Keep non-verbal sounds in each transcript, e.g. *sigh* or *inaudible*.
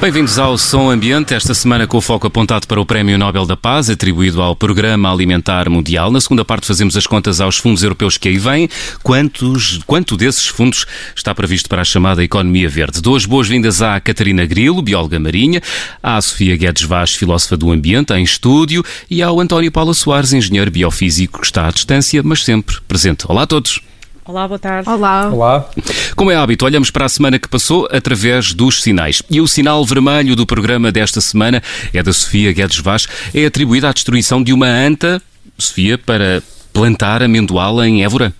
Bem-vindos ao Som Ambiente, esta semana com o foco apontado para o Prémio Nobel da Paz, atribuído ao Programa Alimentar Mundial. Na segunda parte fazemos as contas aos fundos europeus que aí vêm. Quantos, quanto desses fundos está previsto para a chamada Economia Verde? Duas boas-vindas à Catarina Grilo, bióloga marinha, à Sofia Guedes Vaz, filósofa do ambiente, em estúdio, e ao António Paulo Soares, engenheiro biofísico, que está à distância, mas sempre presente. Olá a todos. Olá, boa tarde. Olá. Olá. Como é hábito, olhamos para a semana que passou através dos sinais. E o sinal vermelho do programa desta semana é da Sofia Guedes Vaz. É atribuída à destruição de uma anta, Sofia, para plantar amendoal em Évora.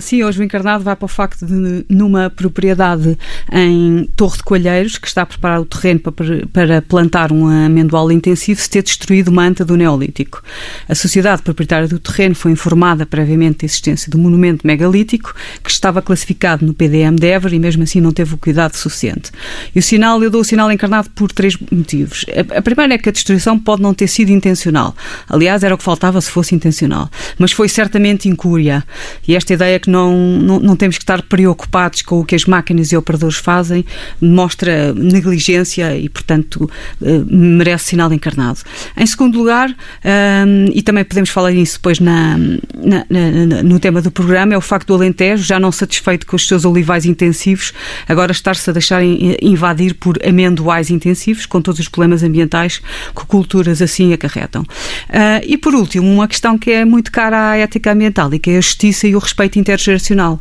Sim, hoje o encarnado vai para o facto de, numa propriedade em Torre de Coalheiros, que está a preparar o terreno para, para plantar um amendoal intensivo, se ter destruído uma anta do Neolítico. A sociedade proprietária do terreno foi informada previamente da existência do monumento megalítico, que estava classificado no PDM de Évora e mesmo assim não teve o cuidado suficiente. E o sinal, eu dou o sinal encarnado por três motivos. A, a primeira é que a destruição pode não ter sido intencional. Aliás, era o que faltava se fosse intencional. Mas foi certamente incúria. E esta ideia que não, não, não, temos que estar preocupados com o que as máquinas e operadores fazem, mostra negligência e, portanto, uh, merece sinal encarnado. Em segundo lugar, um, e também podemos falar nisso depois na, na, na, no tema do programa, é o facto do Alentejo, já não satisfeito com os seus olivais intensivos, agora estar-se a deixar invadir por amendoais intensivos, com todos os problemas ambientais que culturas assim acarretam. Uh, e, por último, uma questão que é muito cara à ética ambiental e que é a justiça e o respeito intergeracional.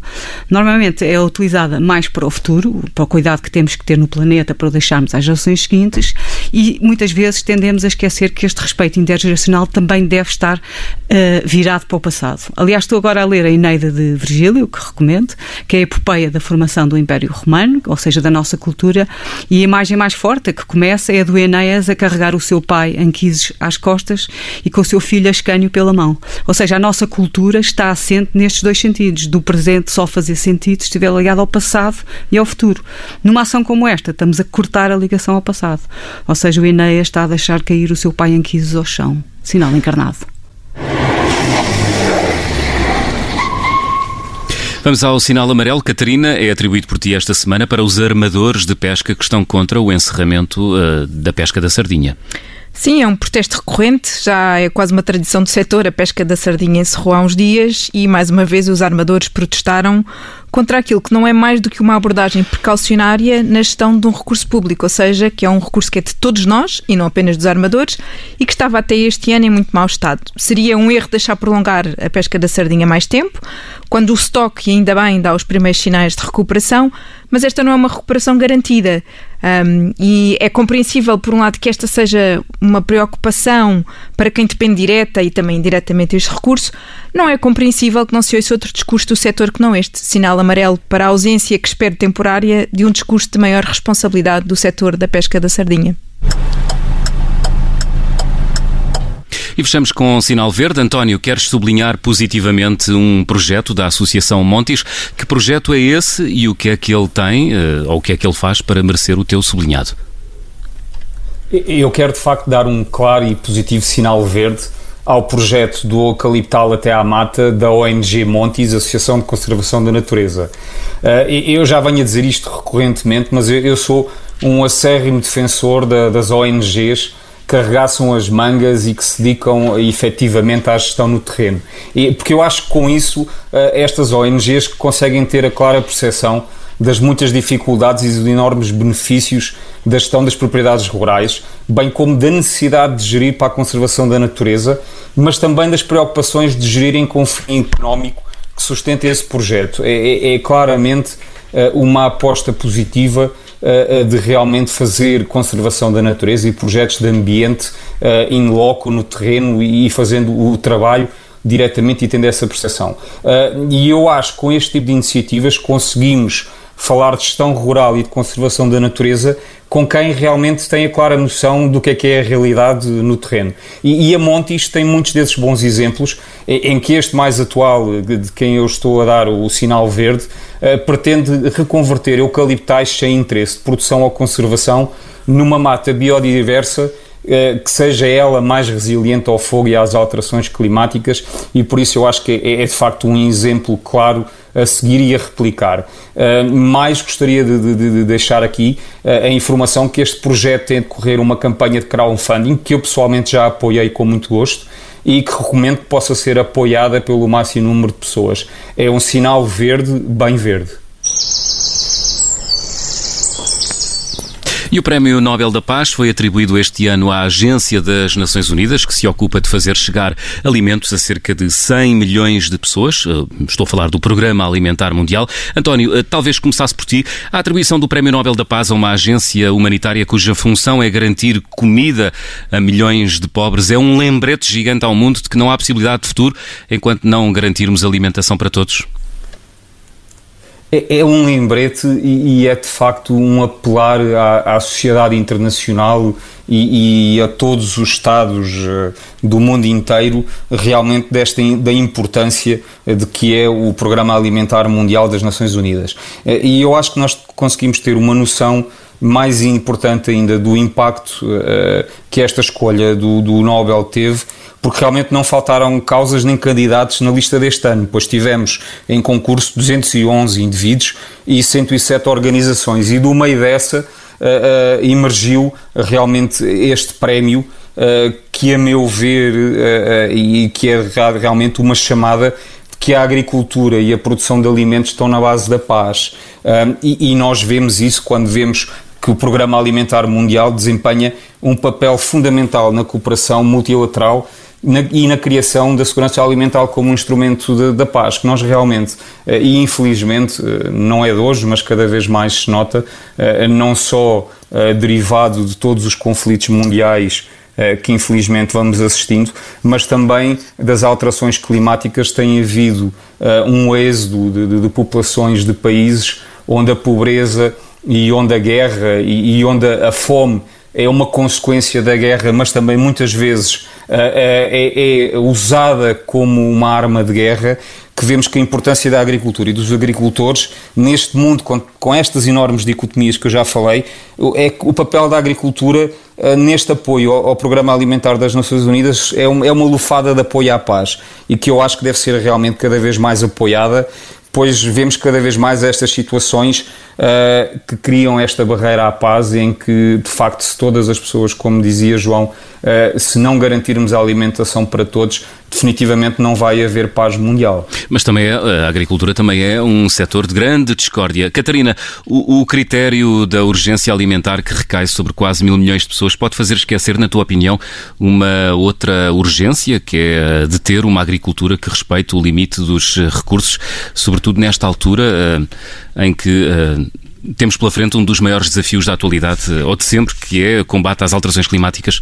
Normalmente é utilizada mais para o futuro, para o cuidado que temos que ter no planeta para o deixarmos às gerações seguintes e muitas vezes tendemos a esquecer que este respeito intergeracional também deve estar uh, virado para o passado. Aliás, estou agora a ler a Eneida de Virgílio, que recomendo, que é a epopeia da formação do Império Romano, ou seja, da nossa cultura, e a imagem mais forte que começa é a do Enéas a carregar o seu pai Anquises às costas e com o seu filho Ascânio pela mão. Ou seja, a nossa cultura está assente nestes dois sentidos, do presente só fazer sentido se estiver ligado ao passado e ao futuro. Numa ação como esta, estamos a cortar a ligação ao passado. Ou seja, o Enéas está a deixar cair o seu pai Anquises ao chão. Sinal encarnado. Vamos ao sinal amarelo. Catarina, é atribuído por ti esta semana para os armadores de pesca que estão contra o encerramento uh, da pesca da sardinha. Sim, é um protesto recorrente, já é quase uma tradição do setor. A pesca da sardinha encerrou há uns dias e, mais uma vez, os armadores protestaram contra aquilo que não é mais do que uma abordagem precaucionária na gestão de um recurso público, ou seja, que é um recurso que é de todos nós e não apenas dos armadores e que estava até este ano em muito mau estado. Seria um erro deixar prolongar a pesca da sardinha mais tempo, quando o estoque ainda bem dá os primeiros sinais de recuperação, mas esta não é uma recuperação garantida. Um, e é compreensível, por um lado, que esta seja uma preocupação para quem depende direta e também indiretamente deste recurso. Não é compreensível que não se ouça outro discurso do setor que não este, sinal amarelo para a ausência que espero temporária de um discurso de maior responsabilidade do setor da pesca da sardinha. E fechamos com um sinal verde. António, queres sublinhar positivamente um projeto da Associação Montes? Que projeto é esse e o que é que ele tem, eh, ou o que é que ele faz para merecer o teu sublinhado? Eu quero de facto dar um claro e positivo sinal verde ao projeto do eucaliptal até à mata da ONG Montes, Associação de Conservação da Natureza. Eh, eu já venho a dizer isto recorrentemente, mas eu sou um acérrimo defensor das ONGs carregassem as mangas e que se dedicam efetivamente à gestão no terreno. Porque eu acho que com isso eh, estas ONGs conseguem ter a clara percepção das muitas dificuldades e dos enormes benefícios da gestão das propriedades rurais, bem como da necessidade de gerir para a conservação da natureza, mas também das preocupações de gerirem com fim económico que sustenta esse projeto. É, é, é claramente uh, uma aposta positiva de realmente fazer conservação da natureza e projetos de ambiente in loco no terreno e fazendo o trabalho diretamente e tendo essa percepção. E eu acho que com este tipo de iniciativas conseguimos falar de gestão rural e de conservação da natureza com quem realmente tem a clara noção do que é que é a realidade no terreno. E, e a Montis tem muitos desses bons exemplos, em que este mais atual, de quem eu estou a dar o, sinal verde, uh, pretende reconverter eucaliptais sem interesse de produção ou conservação numa mata biodiversa eh, que seja ela mais resiliente ao fogo e às alterações climáticas e por isso eu acho que é, é de facto um exemplo claro a seguir e a replicar. Uh, mais gostaria de, de, de deixar aqui uh, a informação que este projeto tem de correr uma campanha de crowdfunding que eu pessoalmente já apoiei com muito gosto e que recomendo que possa ser apoiada pelo máximo número de pessoas. É um sinal verde, bem verde. E o Prémio Nobel da Paz foi atribuído este ano à Agência das Nações Unidas, que se ocupa de fazer chegar alimentos a cerca de 100 milhões de pessoas. Eh, estou a falar do Programa Alimentar Mundial. António, eh, talvez começasse por ti. A atribuição do Prémio Nobel da Paz a uma agência humanitária cuja função é garantir comida a milhões de pobres é um lembrete gigante ao mundo de que não há possibilidade de futuro enquanto não garantirmos alimentação para todos. É, é, um lembrete e, é de facto um apelar à, à sociedade internacional e, e, a todos os Estados uh, do mundo inteiro realmente desta, da importância de que é o Programa Alimentar Mundial das Nações Unidas. Uh, e eu acho que nós conseguimos ter uma noção mais importante ainda do impacto que esta escolha do, do Nobel teve porque realmente não faltaram causas nem candidatos na lista deste ano, pois tivemos em concurso 211 indivíduos e 107 organizações, e do meio dessa uh, uh, emergiu realmente este prémio. Uh, que a meu ver e que é realmente uma chamada que a agricultura e a produção de alimentos estão na base da paz. e, e, nós vemos isso quando vemos que o Programa Alimentar Mundial desempenha um papel fundamental na cooperação multilateral na, e na criação da segurança alimentar como um instrumento da paz, que nós realmente, eh, e infelizmente, eh, não é de hoje, mas cada vez mais se nota, eh, não só derivado de todos os conflitos mundiais que infelizmente vamos assistindo, mas também das alterações climáticas tem havido um êxodo de, de, de populações de países onde a pobreza e onde a guerra e, e onde a fome é uma consequência da guerra, mas também muitas vezes é, é, usada como uma arma de guerra, que vemos que a importância da agricultura e dos agricultores, neste mundo com, com estas enormes dicotomias que eu já falei, é o papel da agricultura neste apoio ao, ao, Programa Alimentar das Nações Unidas é, um, é uma lufada de apoio à paz e que eu acho que deve ser realmente cada vez mais apoiada pois vemos cada vez mais estas situações uh, que criam esta barreira à paz em que, de facto, se todas as pessoas, como dizia João, uh, se não garantirmos a alimentação para todos, definitivamente não vai haver paz mundial. Mas também é, a agricultura também é um setor de grande discórdia. Catarina, o, o, critério da urgência alimentar que recai sobre quase mil milhões de pessoas pode fazer esquecer, na tua opinião, uma outra urgência, que é de ter uma agricultura que respeite o limite dos recursos, sobretudo nesta altura em que temos pela frente um dos maiores desafios da atualidade, ou de sempre, que é o combate às alterações climáticas?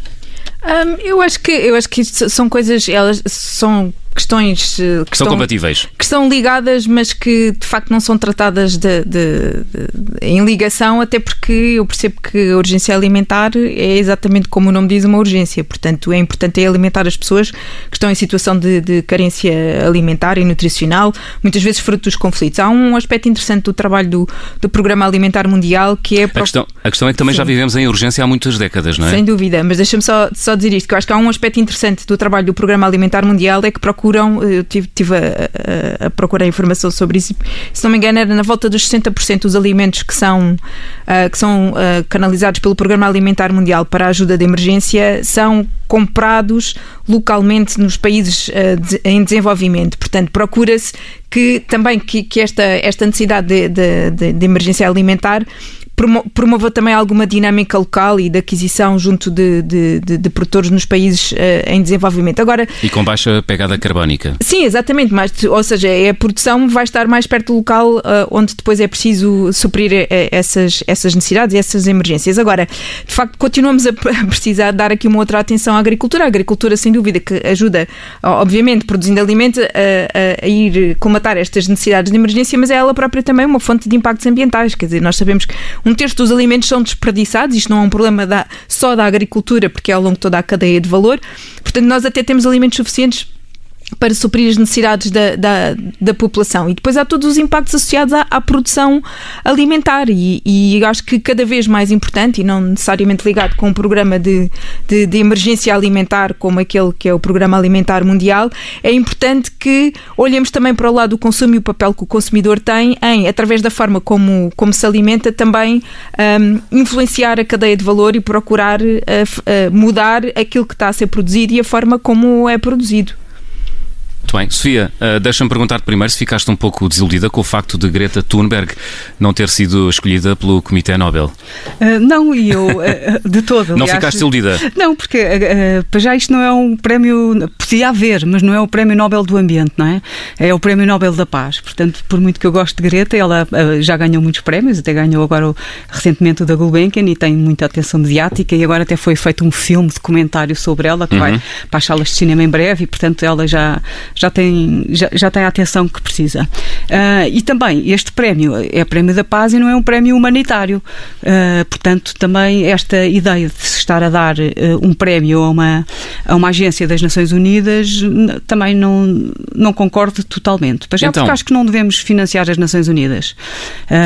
Um, eu acho que eu acho que são coisas, elas são questões eh, que são compatíveis. Que estão ligadas, mas que de facto não são tratadas de, de, de, em ligação, até porque eu percebo que a urgência alimentar é exatamente como o nome diz, uma urgência. Portanto, é importante é alimentar as pessoas que estão em situação de, de carência alimentar e nutricional, muitas vezes fruto dos conflitos. Há um aspecto interessante do trabalho do, do Programa Alimentar Mundial que é. A questão, a questão é que também Sim. já vivemos em urgência há muitas décadas, não é? Sem dúvida, mas deixa-me só, só dizer isto, que eu acho que há um aspecto interessante do trabalho do Programa Alimentar Mundial é que procura procuram, eu tive, tive a, a, a, procurar informação sobre isso, se não me engano, era na volta dos 60% dos alimentos que são, uh, que são uh, canalizados pelo Programa Alimentar Mundial para a ajuda de emergência são comprados localmente nos países uh, de, em desenvolvimento. Portanto, procura-se que também que, que esta, esta necessidade de, de, de, de emergência alimentar promova também alguma dinâmica local e de aquisição junto de, de, de, de produtores nos países uh, em desenvolvimento. Agora, e com baixa pegada carbónica. Sim, exatamente, mas, ou seja, é a produção vai estar mais perto do local uh, onde depois é preciso suprir uh, essas, essas necessidades e essas emergências. Agora, de facto, continuamos *laughs* a precisar dar aqui uma outra atenção à agricultura. A agricultura, sem dúvida, que ajuda, obviamente, produzindo alimento, a, a ir comatar estas necessidades de emergência, mas é ela própria também uma fonte de impactos ambientais. Quer dizer, nós sabemos que um terço dos alimentos são desperdiçados, isto não é um problema da, só da agricultura, porque é ao longo de toda a cadeia de valor. Portanto, nós até temos alimentos suficientes para suprir as necessidades da, da, da, população. E depois há todos os impactos associados à, à produção alimentar. E, e, acho que cada vez mais importante, e não necessariamente ligado com um programa de, de, de, emergência alimentar, como aquele que é o Programa Alimentar Mundial, é importante que olhemos também para o lado do consumo e o papel que o consumidor tem em, através da forma como, como se alimenta, também um, influenciar a cadeia de valor e procurar uh, uh, mudar aquilo que está a ser produzido e a forma como é produzido. Muito bem. Sofia, uh, deixa-me perguntar primeiro se ficaste um pouco desiludida com o facto de Greta Thunberg não ter sido escolhida pelo Comitê Nobel. Uh, não, e eu, uh, de todo. Aliás, não ficaste desiludida? Não, porque para já isto não é um prémio, podia haver, mas não é o Prémio Nobel do Ambiente, não é? É o Prémio Nobel da Paz. Portanto, por muito que eu goste de Greta, ela já ganhou muitos prémios, até ganhou agora recentemente o da Gulbenkian e tem muita atenção mediática e agora até foi feito um filme documentário sobre ela que uhum. vai para as salas de cinema em breve e, portanto, ela já já tem, já, já tem a atenção que precisa. Uh, e também, este prémio é prémio da paz e não é um prémio humanitário. Uh, portanto, também esta ideia de se estar a dar uh, um prémio a uma, a uma agência das Nações Unidas também não, não concordo totalmente. Mas já então, porque acho que não devemos financiar as Nações Unidas.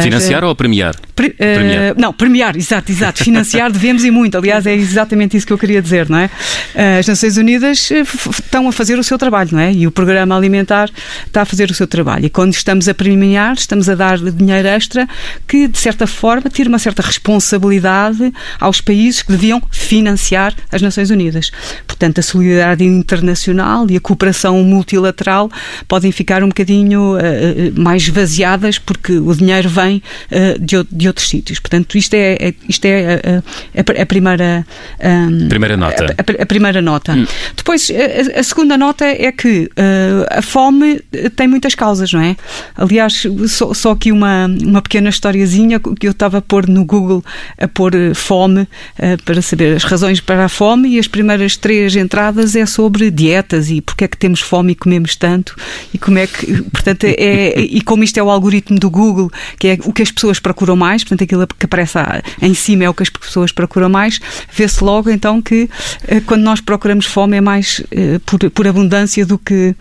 financiar ou premiar? Pre, premiar? Não, premiar, exato, exato. Financiar *laughs* devemos e muito. Aliás, é exatamente isso que eu queria dizer, não é? As Nações Unidas estão a fazer o seu trabalho, não é? E o programa alimentar está a fazer o seu trabalho. E quando estamos a premiar, estamos a dar dinheiro extra que, de certa forma, tira uma certa responsabilidade aos países que deviam financiar as Nações Unidas. Portanto, a solidariedade internacional e a cooperação multilateral podem ficar um bocadinho uh, mais vaziadas porque o dinheiro vem uh, de, de, outros sítios. Portanto, isto é, é isto é a, a, a primeira, um, primeira nota. A, a primeira nota. Hum. Depois, a, segunda nota é que a fome tem muitas causas, não é? Aliás, só, só aqui uma, uma pequena historiazinha que eu estava a pôr no Google a pôr eh, fome para saber as razões para a fome e as primeiras três entradas é sobre dietas e porque é que temos fome e comemos tanto e como é que, portanto, é, e como isto é o algoritmo do Google, que é o que as pessoas procuram mais, portanto, aquilo que aparece em cima é o que as pessoas procuram mais, vê-se logo então que quando nós procuramos fome é mais por, por abundância do que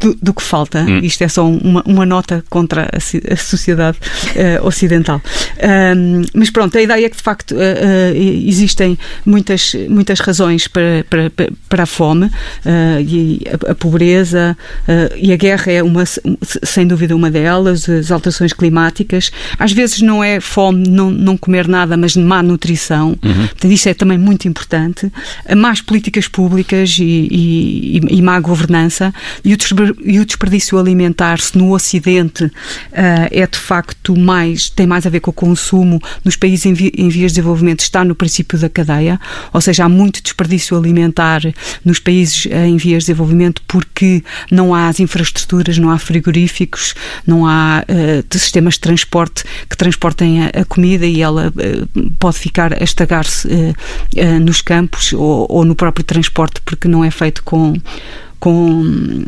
do, do, que falta. Hum. Isto é só uma, uma nota contra a, a sociedade uh, ocidental. mas pronto, a ideia é que de facto uh, uh, existem muitas, muitas razões para, para, para a fome e a, a pobreza e a guerra é uma, sem dúvida uma delas, as alterações climáticas. Às vezes não é fome não, não comer nada, mas má nutrição. Uhum. Portanto, isso é também muito importante. Más políticas públicas e, e, e má governança e o desperdício alimentar, se no Ocidente uh, é de facto mais, tem mais a ver com o consumo, nos países em, vi, em vias de desenvolvimento está no princípio da cadeia, ou seja, há muito desperdício alimentar nos países uh, em vias de desenvolvimento porque não há as infraestruturas, não há frigoríficos, não há uh, sistemas de transporte que transportem a, a comida e ela pode ficar a estagar-se nos campos ou, ou no próprio transporte porque não é feito com com,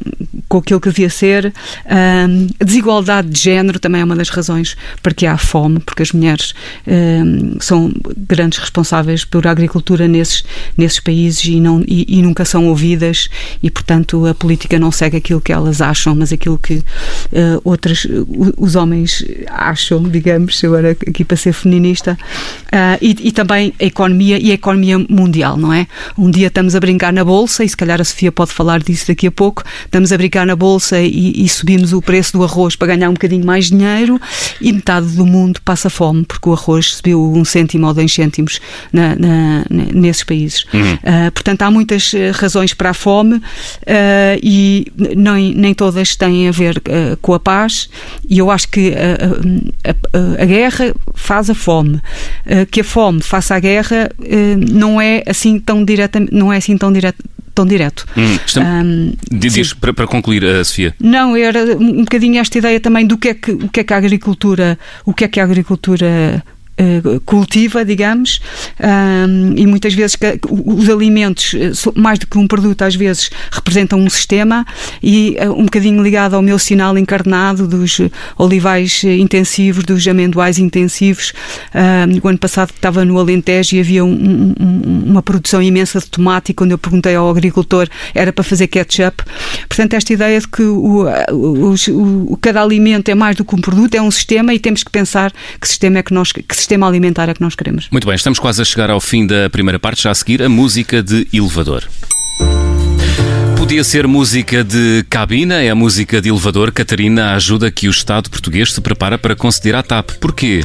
com aquilo que devia ser. A desigualdade de género também é uma das razões para que há fome, porque as mulheres são grandes responsáveis pela agricultura nesses, nesses países e, não, e, e, nunca são ouvidas e, portanto, a política não segue aquilo que elas acham, mas aquilo que uh, outras, os homens acham, digamos, agora aqui para ser feminista. Uh, e, e também a economia e a economia mundial, não é? Um dia estamos a brincar na bolsa e se calhar a Sofia pode falar disso isso daqui a pouco, estamos a brincar na bolsa e, e, subimos o preço do arroz para ganhar um bocadinho mais dinheiro e metade do mundo passa fome porque o arroz subiu um cêntimo ou dois cêntimos na, na, nesses países. Uhum. Uh, portanto, há muitas ah, razões para a fome uh, e nem, nem todas têm a ver uh, com a paz e eu acho que a, a, a guerra faz a fome. Que a fome faça a guerra não é assim tão direta, não é assim tão direta tão direto. Hum, um, diz, para, para, concluir, uh, Sofia. Não, era um bocadinho esta ideia também do que é que, o que, é que a agricultura, o que é que a agricultura cultiva, digamos, um, e muitas vezes os alimentos, eh, mais do que um produto, às vezes representam um sistema e uh, um bocadinho ligado ao meu sinal encarnado dos olivais intensivos, dos amendoais intensivos. Um, o ano passado estava no Alentejo e havia um, uma produção imensa de tomate e quando eu perguntei ao agricultor era para fazer ketchup. Portanto, esta ideia de que o, o, o, cada alimento é mais do que um produto, é um sistema e temos que pensar que sistema é que nós que sistema alimentar é que nós queremos. Muito bem, estamos quase a chegar ao fim da primeira parte, já a seguir a música de elevador. Podia ser música de cabina, é a música de elevador. Catarina ajuda que o Estado português se prepara para conceder à TAP. Porquê?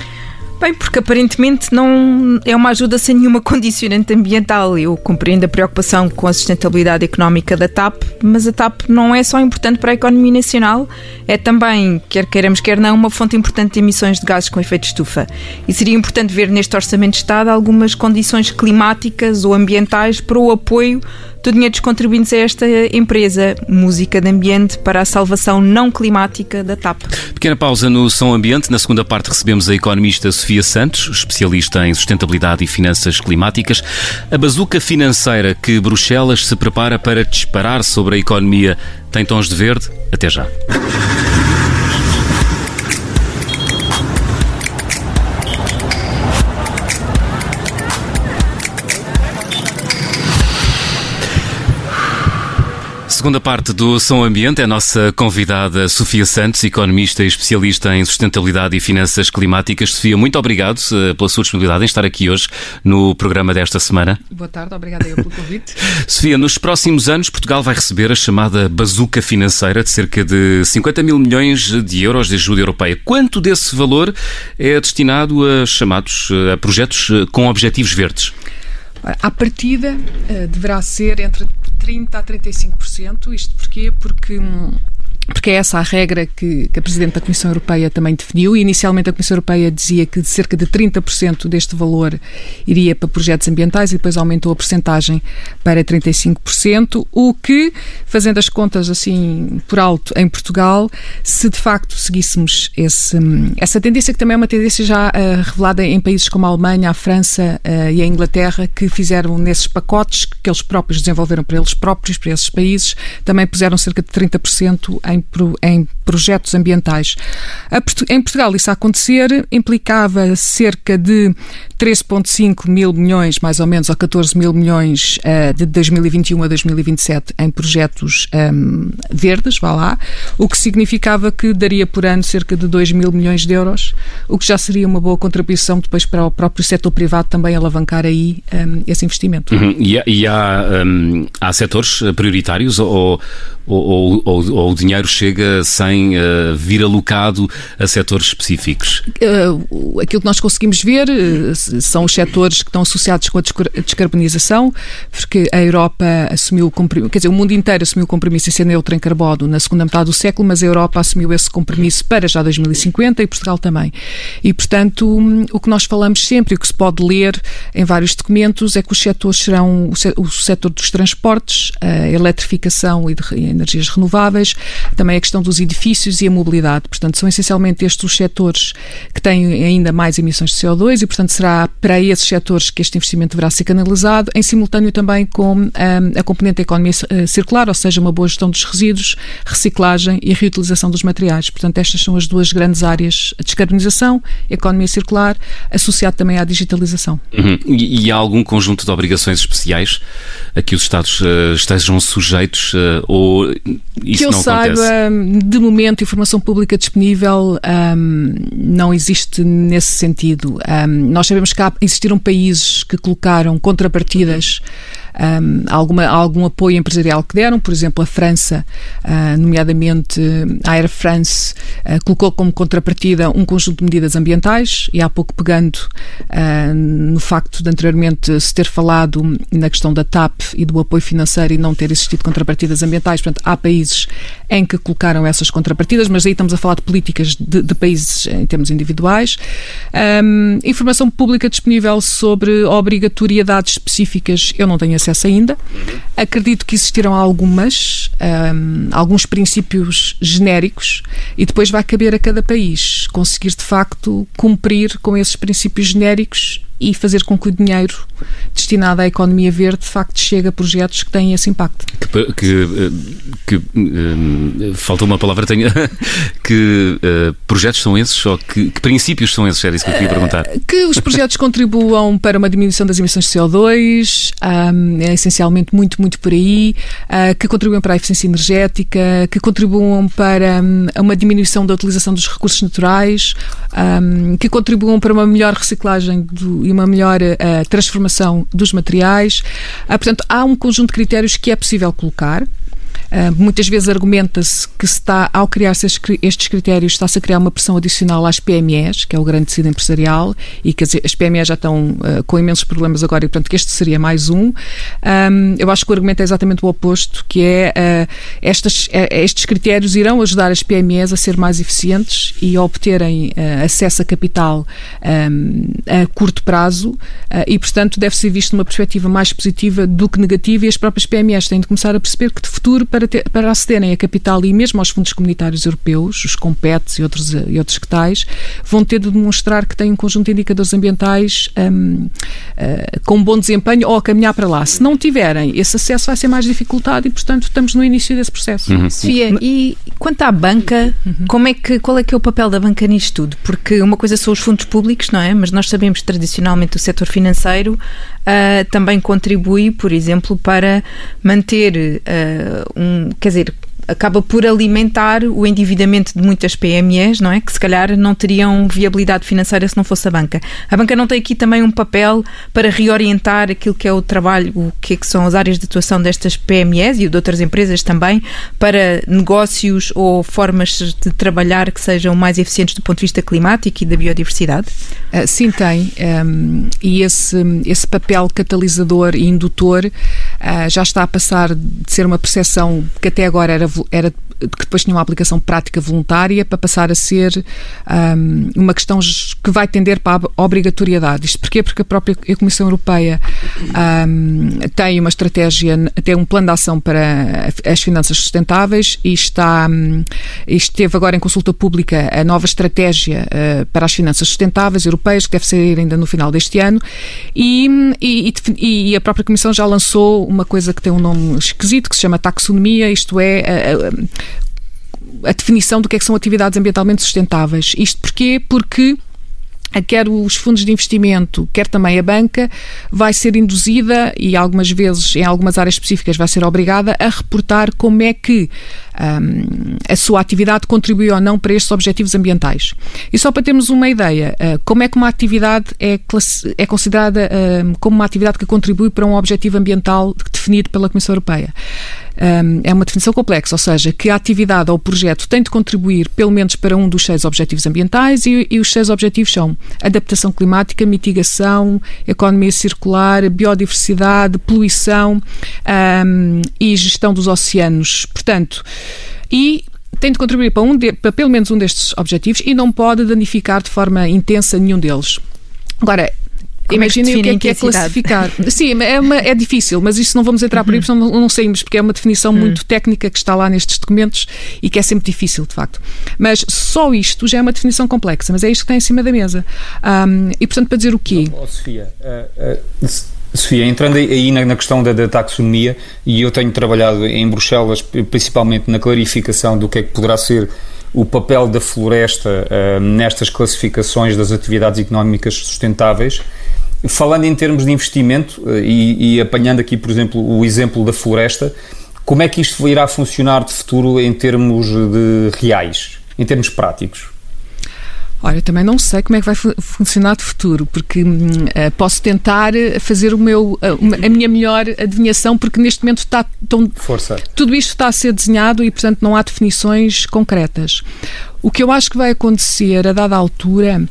Bem, porque aparentemente não é uma ajuda sem nenhuma condicionante ambiental. Eu compreendo a preocupação com a sustentabilidade económica da TAP, mas a TAP não é só importante para a economia nacional, é também, quer queiramos, quer não, uma fonte importante de emissões de gases com efeito estufa. E seria importante ver neste Orçamento de Estado algumas condições climáticas ou ambientais para o apoio do dinheiro dos contribuintes a esta empresa, Música de Ambiente, para a salvação não climática da TAP. Pequena pausa no Som Ambiente. Na segunda parte recebemos a economista Sofia Santos, especialista em sustentabilidade e finanças climáticas. A bazuca financeira que Bruxelas se prepara para disparar sobre a economia tem tons de verde? Até já. Segunda parte do Som Ambiente é a nossa convidada Sofia Santos, economista e especialista em sustentabilidade e finanças climáticas. Sofia, muito obrigado eh, pela sua disponibilidade em estar aqui hoje no programa desta semana. Boa tarde, obrigada eu pelo convite. *laughs* Sofia, nos próximos anos Portugal vai receber a chamada bazuca financeira de cerca de 50 mil milhões de euros de ajuda europeia. Quanto desse valor é destinado a chamados a projetos eh, com objetivos verdes? À partida, eh, deverá ser entre 30% a 35%. Isto porquê? Porque hum, porque é essa a regra que, que, a Presidente da Comissão Europeia também definiu. Inicialmente a Comissão Europeia dizia que cerca de 30% deste valor iria para projetos ambientais e depois aumentou a percentagem para 35%, o que, fazendo as contas assim por alto em Portugal, se de facto seguíssemos esse, essa tendência, que também é uma tendência já uh, revelada em países como a Alemanha, a França uh, e a Inglaterra, que fizeram nesses pacotes que eles próprios desenvolveram para eles próprios, para esses países, também puseram cerca de 30% em em, projetos ambientais. Em Portugal, isso a acontecer implicava cerca de 13,5 mil milhões, mais ou menos, ou 14 mil milhões uh, de 2021 a 2027 em projetos um, ehm, verdes, vá lá, o que significava que daria por ano cerca de 2 mil milhões de euros, o que já seria uma boa contribuição depois para o próprio setor privado também alavancar aí um, ehm, esse investimento. Uhum. E, e, há, um, há setores prioritários ou, ou, ou, ou o dinheiro chega sem uh, vir alocado a setores específicos? Uh, aquilo que nós conseguimos ver uh, são os setores que estão associados com a descarbonização, porque a Europa assumiu o compromisso, quer dizer, o mundo inteiro assumiu o compromisso em ser neutro em carbono na segunda metade do século, mas a Europa assumiu esse compromisso para já 2050 e Portugal também. E, portanto, um, o que nós falamos sempre e o que se pode ler em vários documentos é que os setores serão o setor dos transportes, a eletrificação e de energias renováveis, também a questão dos edifícios e a mobilidade. Portanto, são essencialmente estes os setores que têm ainda mais emissões de CO2 e, portanto, será para esses setores que este investimento deverá ser canalizado, em simultâneo também com um, a componente da economia eh, circular, ou seja, uma boa gestão dos resíduos, reciclagem e reutilização dos materiais. Portanto, estas são as duas grandes áreas, a descarbonização, a economia circular, associado também à digitalização. Uhum. E, e, há algum conjunto de obrigações especiais a que os Estados uh, estejam sujeitos uh, ou isso que eu não saiba, acontece? de momento, informação pública disponível um, não existe nesse sentido. Um, nós sabemos que há, existiram países que colocaram contrapartidas um, alguma, algum apoio empresarial que deram. Por exemplo, a França, uh, nomeadamente a Air France, uh, colocou como contrapartida um conjunto de medidas ambientais e há pouco pegando uh, no facto de anteriormente se ter falado na questão da TAP e do apoio financeiro e não ter existido contrapartidas ambientais. Portanto, há países em que colocaram essas contrapartidas, mas aí estamos a falar de políticas de, de países em termos individuais. Um, informação pública disponível sobre obrigatoriedades específicas, eu não tenho acesso ainda. Acredito que existiram algumas, um, alguns princípios genéricos e depois vai caber a cada país conseguir de facto cumprir com esses princípios genéricos e fazer com que o dinheiro destinado à economia verde de facto chegue a projetos que têm esse impacto. Que, que, que um, falta uma palavra, tenho, *laughs* que uh, projetos são esses ou que, que, princípios são esses? Era isso que eu queria perguntar. Que os projetos *laughs* contribuam para uma diminuição das emissões de CO2, um, é essencialmente muito, muito por aí, uh, que contribuam para a eficiência energética, que contribuam para um, uma diminuição da utilização dos recursos naturais, que contribuam para uma melhor reciclagem do e uma melhor uh, transformação dos materiais. Uh, portanto, há um conjunto de critérios que é possível colocar. Uh, muitas vezes argumenta-se que está, ao criar-se estes critérios, está-se a criar uma pressão adicional às PMEs, que é o grande tecido empresarial, e que as PMEs já estão uh, com imensos problemas agora, e portanto que este seria mais um. um eu acho que o argumento é exatamente o oposto, que é uh, estas, estes critérios irão ajudar as PMEs a ser mais eficientes e a obterem acesso a capital um, a curto prazo, e portanto deve ser visto numa perspectiva mais positiva do que negativa, e as próprias PMEs têm de começar a perceber que de futuro, para para, ter, para acederem a capital e mesmo aos fundos comunitários europeus, os COMPETs e outros, e outros que tais, vão ter de demonstrar que têm um conjunto de indicadores ambientais um, uh, eh, com bom desempenho ou a caminhar para lá. Se não tiverem, esse acesso vai ser mais dificultado e, portanto, estamos no início desse processo. Uhum. Sofia, e quanto à banca, uhum. como é que, qual é que é o papel da banca nisto tudo? Porque uma coisa são os fundos públicos, não é? Mas nós sabemos tradicionalmente o setor financeiro uh, também contribui, por exemplo, para manter uh, um, quer dizer, acaba por alimentar o endividamento de muitas PMEs, não é? Que se calhar não teriam viabilidade financeira se não fosse a banca. A banca não tem aqui também um papel para reorientar aquilo que é o trabalho, o que, é que são as áreas de atuação destas PMEs e de outras empresas também, para negócios ou formas de trabalhar que sejam mais eficientes do ponto de vista climático e da biodiversidade? Uh, sim, tem. Um, e esse, esse papel catalisador e indutor já está a passar de ser uma percepção que até agora era era que depois tinha uma aplicação prática voluntária para passar a ser um, uma questão que vai tender para a obrigatoriedade. Isto porquê? Porque a própria Comissão Europeia um, tem uma estratégia, tem um plano de ação para as finanças sustentáveis e está um, esteve agora em consulta pública a nova estratégia uh, para as finanças sustentáveis europeias, que deve sair ainda no final deste ano, e, e, e, a própria Comissão já lançou uma coisa que tem um nome esquisito, que se chama taxonomia, isto é definição do que, é que são atividades ambientalmente sustentáveis. Isto porquê? Porque quer os fundos de investimento, quer também a banca, vai ser induzida e algumas vezes, em algumas áreas específicas, vai ser obrigada a reportar como é que a sua atividade contribui ou não para estes objetivos ambientais. E só para termos uma ideia, uh, como é que uma atividade é, é considerada como uma atividade que contribui para um objetivo ambiental definido pela Comissão Europeia? é uma definição complexa, ou seja, que a atividade ou o projeto tem de contribuir pelo menos para um dos seis objetivos ambientais e, e os seis objetivos são adaptação climática, mitigação, economia circular, biodiversidade, poluição um, e gestão dos oceanos. Portanto, e tem de contribuir para, um de, para pelo menos um destes objetivos e não pode danificar de forma intensa nenhum deles. Agora, Imaginem o que é, que é classificar. Sim, é, uma, é difícil, mas isso não vamos entrar por aí, porque não, não saímos, porque é uma definição uhum. muito técnica que está lá nestes documentos e que é sempre difícil, de facto. Mas só isto já é uma definição complexa, mas é isto que está em cima da mesa. Um, e, portanto, para dizer o quê? Oh, Sofia, uh, uh, Sofia, entrando aí na, na questão da, da, taxonomia, e eu tenho trabalhado em Bruxelas, principalmente na clarificação do que é que poderá ser o papel da floresta uh, nestas classificações das atividades económicas sustentáveis Falando em termos de investimento eh, e, e, apanhando aqui, por exemplo, o exemplo da floresta, como é que isto irá funcionar de futuro em termos de reais, em termos práticos? Olha, também não sei como é que vai funcionar de futuro, porque uh, posso tentar fazer o meu, uh, a minha melhor adivinhação, porque neste momento está tão, Força. tudo isto está a ser desenhado e, portanto, não há definições concretas. O que eu acho que vai acontecer a dada altura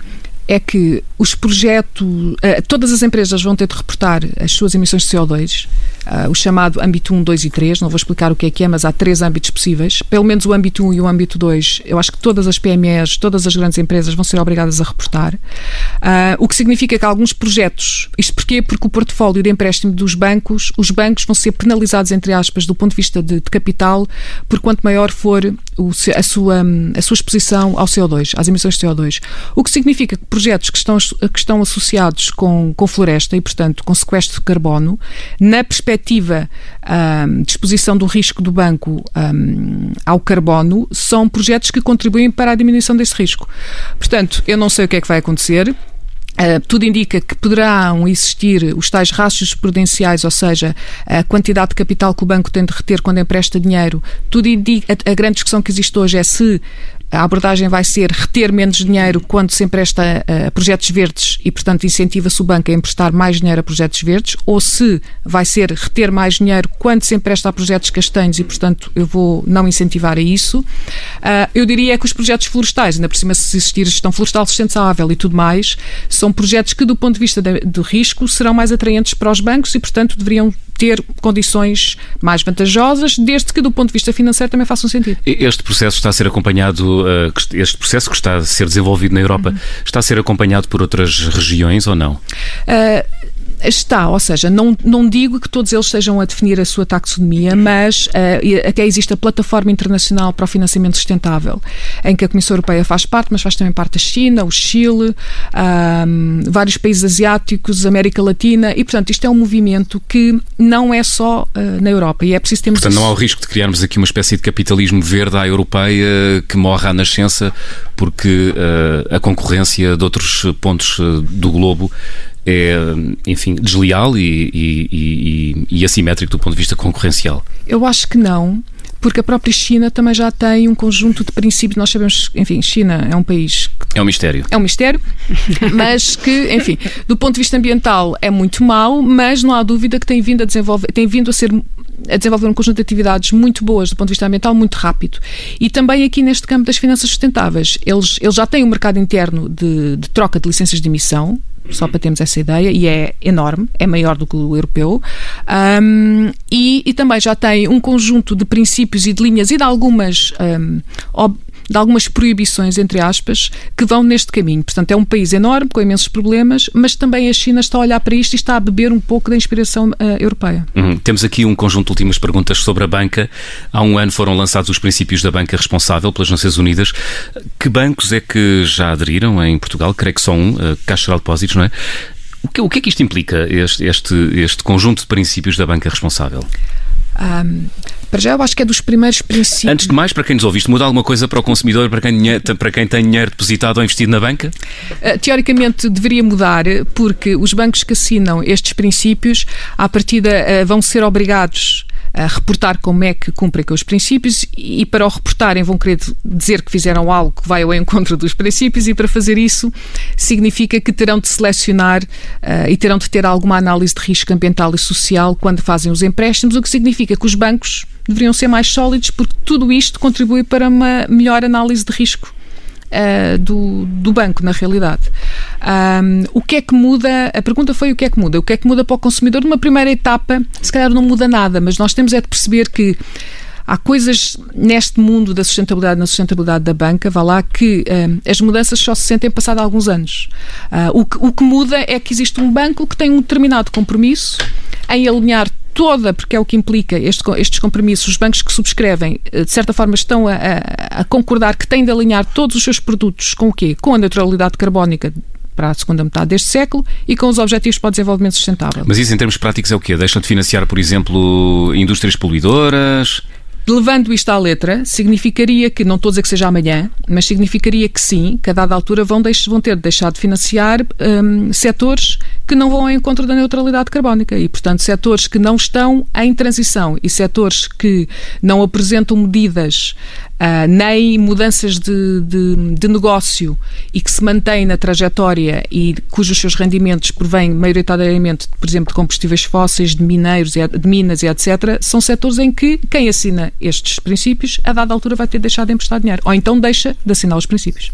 é que os projetos, uh, todas as empresas vão ter de reportar as suas emissões de CO2, uh, o chamado âmbito 1, 2 e 3, não vou explicar o que é que é, mas há três âmbitos possíveis. Pelo menos o âmbito 1 e o âmbito 2, eu acho que todas as PMEs, todas as grandes empresas vão ser obrigadas a reportar. Uh, o que significa que alguns projetos, isto porquê? Porque o portfólio de empréstimo dos bancos, os bancos vão ser penalizados, entre aspas, do ponto de vista de, de capital, por quanto maior for o, a, sua, a sua exposição ao CO2, às emissões de CO2. O que significa que projetos que estão, que estão associados com, com floresta e, portanto, com sequestro de carbono, na perspectiva um, de exposição do risco do banco um, ao carbono, são projetos que contribuem para a diminuição desse risco. Portanto, eu não sei o que é que vai acontecer. Uh, tudo indica que poderão existir os tais rastros prudenciais, ou seja, a quantidade de capital que o banco tem de reter quando empresta dinheiro. Tudo indica, a, a grande discussão que existe hoje é se a abordagem vai ser reter menos dinheiro quando se empresta a projetos verdes e, portanto, incentiva-se o banco a emprestar mais dinheiro a projetos verdes, ou se vai ser reter mais dinheiro quando se empresta a projetos castanhos e, portanto, eu vou não incentivar a isso. Uh, eu diria que os projetos florestais, ainda por cima se existir gestão florestal sustentável e tudo mais, são projetos que, do ponto de vista de risco, serão mais atraentes para os bancos e, portanto, deveriam ter condições mais vantajosas, desde que do ponto de vista financeiro também façam sentido. Este processo está a ser acompanhado, eh, este processo que está a ser desenvolvido na Europa, uhum. está a ser acompanhado por outras regiões ou não? Uh, Está, ou seja, não, não digo que todos eles estejam a definir a sua taxonomia, mas uh, até existe a Plataforma Internacional para o Financiamento Sustentável, em que a Comissão Europeia faz parte, mas faz também parte a China, o Chile, um, vários países asiáticos, América Latina, e portanto isto é um movimento que não é só uh, na Europa e é preciso termos. Portanto, não há o risco de criarmos aqui uma espécie de capitalismo verde à europeia que morre à nascença porque uh, a concorrência de outros pontos do globo é, enfim, desleal e, e, e, e assimétrico do ponto de vista concorrencial? Eu acho que não porque a própria China também já tem um conjunto de princípios. Nós sabemos, enfim, China é um país. É um mistério. É um mistério, *laughs* mas que, enfim, do ponto de vista ambiental é muito mau, mas não há dúvida que tem vindo a desenvolver, tem vindo a ser a desenvolver um conjunto de atividades muito boas do ponto de vista ambiental, muito rápido. E também aqui neste campo das finanças sustentáveis. Eles, eles já têm um mercado interno de, de troca de licenças de emissão, só para termos essa ideia, e é enorme, é maior do que o europeu, um, e, e, também já tem um conjunto de princípios e de linhas e de algumas um, de algumas proibições, entre aspas, que vão neste caminho. Portanto, é um país enorme, com imensos problemas, mas também a China está a olhar para isto e está a beber um pouco da inspiração uh, europeia. Uhum. Temos aqui um conjunto de últimas perguntas sobre a banca. Há um ano foram lançados os princípios da banca responsável pelas Nações Unidas. Que bancos é que já aderiram em Portugal? Creio que só um, uh, Caixa de Depósitos, não é? O que, o que é que isto implica, este, este, este conjunto de princípios da banca responsável? Um, para já, eu acho que é dos primeiros princípios. Antes de mais, para quem nos ouve, isto muda alguma coisa para o consumidor, para quem, para quem tem dinheiro depositado ou investido na banca? Uh, teoricamente, deveria mudar, porque os bancos que assinam estes princípios, à partida, uh, vão ser obrigados reportar como é que cumprem com os princípios e para o reportarem vão querer dizer que fizeram algo que vai ao encontro dos princípios e para fazer isso significa que terão de selecionar uh, e terão de ter alguma análise de risco ambiental e social quando fazem os empréstimos, o que significa que os bancos deveriam ser mais sólidos porque tudo isto contribui para uma melhor análise de risco uh, do, do banco, na realidade. Um, o que é que muda? A pergunta foi o que é que muda? O que é que muda para o consumidor? Numa primeira etapa, se calhar não muda nada, mas nós temos é de perceber que há coisas neste mundo da sustentabilidade, na sustentabilidade da banca, vá lá, que as mudanças só se sentem passado alguns anos. Uh, o, que, o que muda é que existe um banco que tem um determinado compromisso em alinhar toda, porque é o que implica este, estes compromissos, os bancos que subscrevem, eh, de certa forma, estão a, a, a concordar que têm de alinhar todos os seus produtos com o quê? Com a neutralidade carbónica para a segunda metade deste século e com os Objetivos para o Desenvolvimento Sustentável. Mas isso, em termos práticos, é o quê? Deixam de financiar, por exemplo, indústrias poluidoras? Levando isto à letra, significaria que, não estou a dizer que seja amanhã, mas significaria que sim, que a dada altura vão, vão ter de deixar de financiar um, setores que não vão ao encontro da neutralidade carbónica. E, portanto, setores que não estão em transição e setores que não apresentam medidas uh, nem mudanças de, de, de, negócio e que se mantém na trajetória e cujos seus rendimentos provêm maioritariamente, por exemplo, de combustíveis fósseis, de mineiros, de minas e etc., são setores em que quem assina estes princípios, a dada altura vai ter deixado de emprestar dinheiro, ou então deixa de assinar os princípios.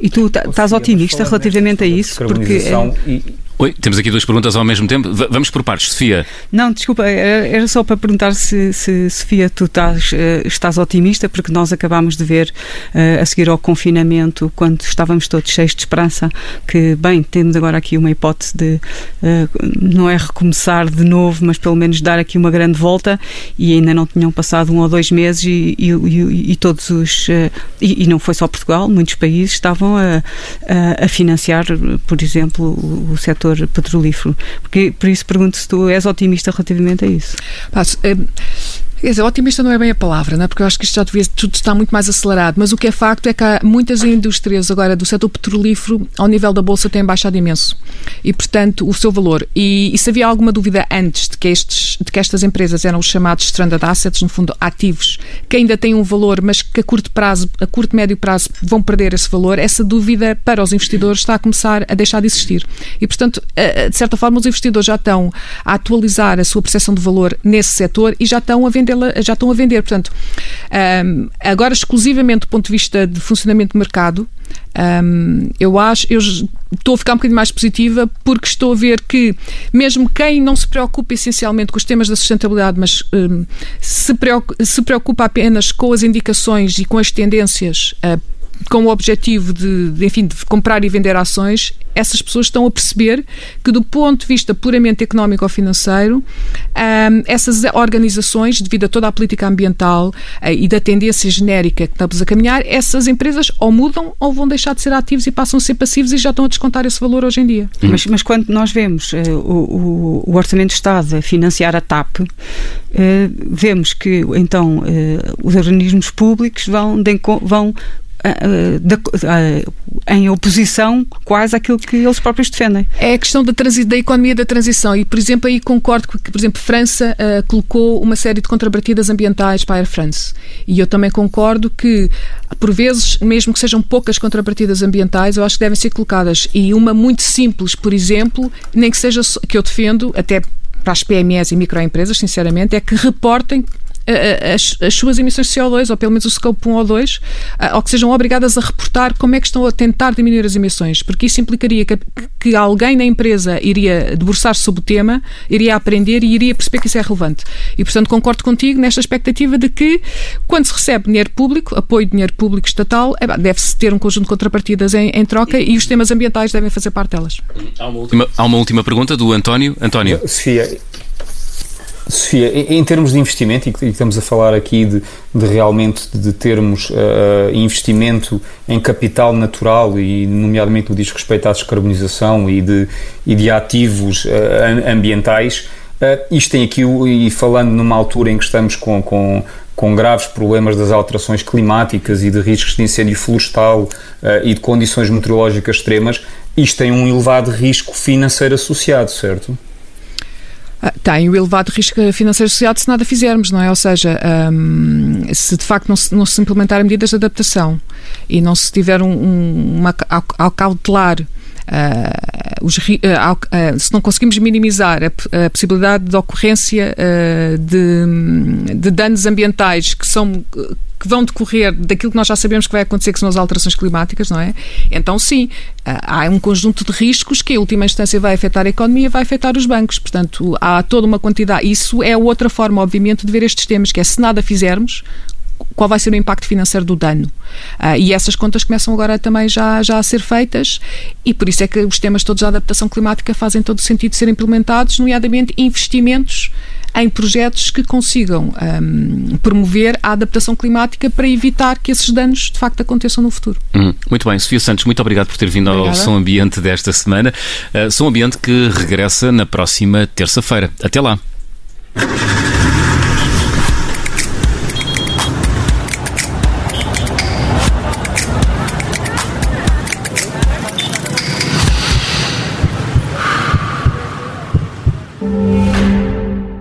E tu estás otimista relativamente a isso? Porque é... Oi, temos aqui duas perguntas ao mesmo tempo. V vamos por partes, Sofia. Não, desculpa, era só para perguntar se, se Sofia, tu estás, eh, estás otimista, porque nós acabámos de ver uh, a seguir ao confinamento, quando estávamos todos cheios de esperança, que, bem, temos agora aqui uma hipótese de, uh, não é recomeçar de novo, mas pelo menos dar aqui uma grande volta, e ainda não tinham passado um ou dois meses, e, e, e, e todos os. Uh, e, não foi só Portugal, muitos países estavam a, a, financiar, por exemplo, o setor setor petrolífero. Porque, por isso pergunto se tu és otimista relativamente a isso. Passo, é, Quer dizer, otimista não é bem a palavra, não é? porque eu acho que isto já devia, tudo está muito mais acelerado, mas o que é facto é que há muitas indústrias agora do setor petrolífero, ao nível da Bolsa, têm baixado imenso. E, portanto, o seu valor. E, e se havia alguma dúvida antes de que, estes, de que estas empresas eram os chamados stranded assets, no fundo, ativos, que ainda têm um valor, mas que a curto prazo, a curto médio prazo, vão perder esse valor, essa dúvida para os investidores está a começar a deixar de existir. E, portanto, de certa forma, os investidores já estão a atualizar a sua percepção de valor nesse setor e já estão a vender já estão a vender. Portanto, um, agora exclusivamente do ponto de vista de funcionamento de mercado, um, eu acho, eu estou a ficar um bocadinho mais positiva porque estou a ver que mesmo quem não se preocupa essencialmente com os temas da sustentabilidade, mas um, se, preocupa, se preocupa apenas com as indicações e com as tendências uh, com o objetivo de, de, enfim, de comprar e vender ações, essas pessoas estão a perceber que, do ponto de vista puramente económico ou financeiro, um, essas organizações, devido a toda a política ambiental uh, e da tendência genérica que estamos a caminhar, essas empresas ou mudam ou vão deixar de ser ativos e passam a ser passivos e já estão a descontar esse valor hoje em dia. Mas, mas quando nós vemos uh, o, o, Orçamento de Estado a financiar a TAP, uh, vemos que então os organismos públicos vão, de, vão em oposição quase àquilo que eles próprios defendem. É a questão da, da economia da transição. E, por exemplo, aí concordo que, por exemplo, França uh, colocou uma série de contrapartidas ambientais para a Air France. E eu também concordo que, por vezes, mesmo que sejam poucas contrapartidas ambientais, eu acho que devem ser colocadas. E uma muito simples, por exemplo, nem que seja que eu defendo, até para as PMEs e microempresas, sinceramente, é que reportem as, as, suas emissões de CO2, ou pelo menos o scope 1 ou 2, ou que sejam obrigadas a reportar como é que estão a tentar diminuir as emissões, porque isso implicaria que, que alguém na empresa iria debruçar-se sobre o tema, iria aprender e iria perceber que isso é relevante. E, portanto, concordo contigo nesta expectativa de que, quando se recebe dinheiro público, apoio de dinheiro público estatal, é, deve-se ter um conjunto de contrapartidas em, em, troca e os temas ambientais devem fazer parte delas. Há uma última, há uma última pergunta do António. António. Sofia, Sofia, em termos de investimento, e estamos a falar aqui de, de realmente de termos uh, investimento em capital natural e nomeadamente no diz respeito à descarbonização e de, e de ativos uh, ambientais, uh, isto tem aqui, e falando numa altura em que estamos com, com, com graves problemas das alterações climáticas e de riscos de incêndio florestal e de condições meteorológicas extremas, isto tem um elevado risco financeiro associado, certo? Ah, tem o elevado risco financeiro associado se nada fizermos, não é? Ou seja, um, se de facto não se, não se implementarem medidas de adaptação e não se tiver um, um, uma, ao cautelar Uh, os, uh, uh, se não conseguimos minimizar a, a possibilidade de ocorrência de, de, danos ambientais que são que vão decorrer daquilo que nós já sabemos que vai acontecer, que são as alterações climáticas, não é? Então, sim, há um conjunto de riscos que, em última instância, vai afetar a economia, vai afetar os bancos. Portanto, há toda uma quantidade. Isso é outra forma, obviamente, de ver estes temas, que é se nada fizermos, qual vai ser o impacto financeiro do dano. Uh, e essas contas começam agora também já, já a ser feitas e por isso é que os temas todos da adaptação climática fazem todo o sentido de serem implementados, nomeadamente investimentos em projetos que consigam um, promover a adaptação climática para evitar que esses danos de facto aconteçam no futuro. Hum, muito bem, Sofia Santos, muito obrigado por ter vindo Obrigada. ao Som Ambiente desta semana. Uh, Som Ambiente que regressa na próxima terça-feira. Até lá.